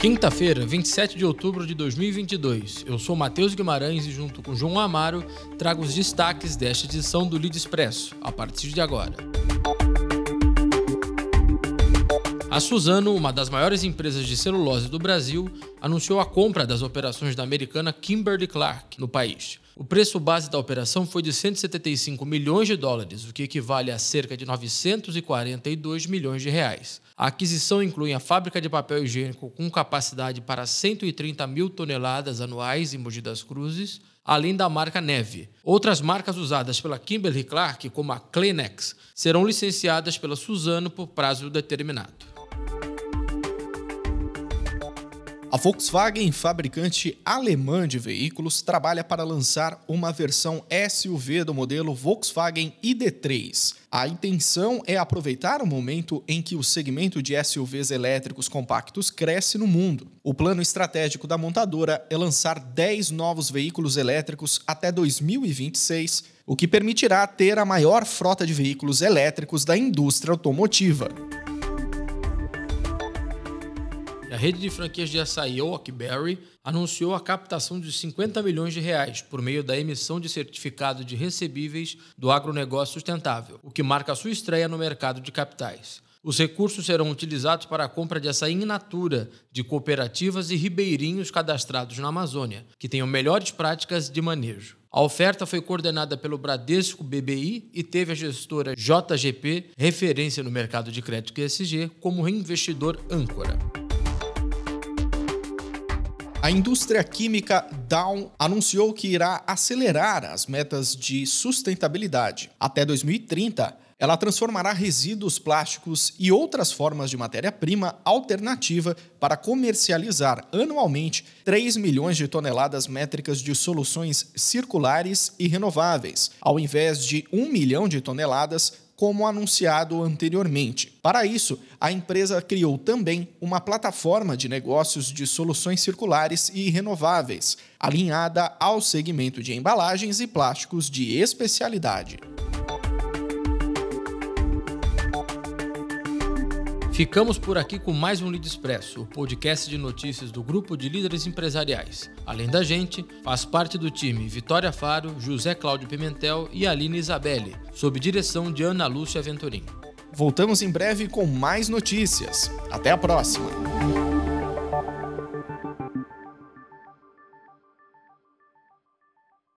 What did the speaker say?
Quinta-feira, 27 de outubro de 2022. Eu sou Matheus Guimarães e, junto com João Amaro, trago os destaques desta edição do Lead Expresso, a partir de agora. A Suzano, uma das maiores empresas de celulose do Brasil, anunciou a compra das operações da americana Kimberly-Clark no país. O preço base da operação foi de 175 milhões de dólares, o que equivale a cerca de 942 milhões de reais. A aquisição inclui a fábrica de papel higiênico com capacidade para 130 mil toneladas anuais em Mogi das Cruzes, além da marca Neve. Outras marcas usadas pela Kimberly-Clark, como a Kleenex, serão licenciadas pela Suzano por prazo determinado. A Volkswagen, fabricante alemã de veículos, trabalha para lançar uma versão SUV do modelo Volkswagen ID3. A intenção é aproveitar o momento em que o segmento de SUVs elétricos compactos cresce no mundo. O plano estratégico da montadora é lançar 10 novos veículos elétricos até 2026, o que permitirá ter a maior frota de veículos elétricos da indústria automotiva. A rede de franquias de açaí Oakberry anunciou a captação de 50 milhões de reais por meio da emissão de certificado de recebíveis do agronegócio sustentável, o que marca sua estreia no mercado de capitais. Os recursos serão utilizados para a compra de açaí in natura de cooperativas e ribeirinhos cadastrados na Amazônia, que tenham melhores práticas de manejo. A oferta foi coordenada pelo Bradesco BBI e teve a gestora JGP, referência no mercado de crédito ESG, como reinvestidor âncora. A indústria química Dow anunciou que irá acelerar as metas de sustentabilidade. Até 2030, ela transformará resíduos plásticos e outras formas de matéria-prima alternativa para comercializar anualmente 3 milhões de toneladas métricas de soluções circulares e renováveis, ao invés de 1 milhão de toneladas como anunciado anteriormente. Para isso, a empresa criou também uma plataforma de negócios de soluções circulares e renováveis, alinhada ao segmento de embalagens e plásticos de especialidade. Ficamos por aqui com mais um Lead Expresso, o podcast de notícias do grupo de líderes empresariais. Além da gente, faz parte do time Vitória Faro, José Cláudio Pimentel e Aline Isabelle, sob direção de Ana Lúcia Venturim. Voltamos em breve com mais notícias. Até a próxima!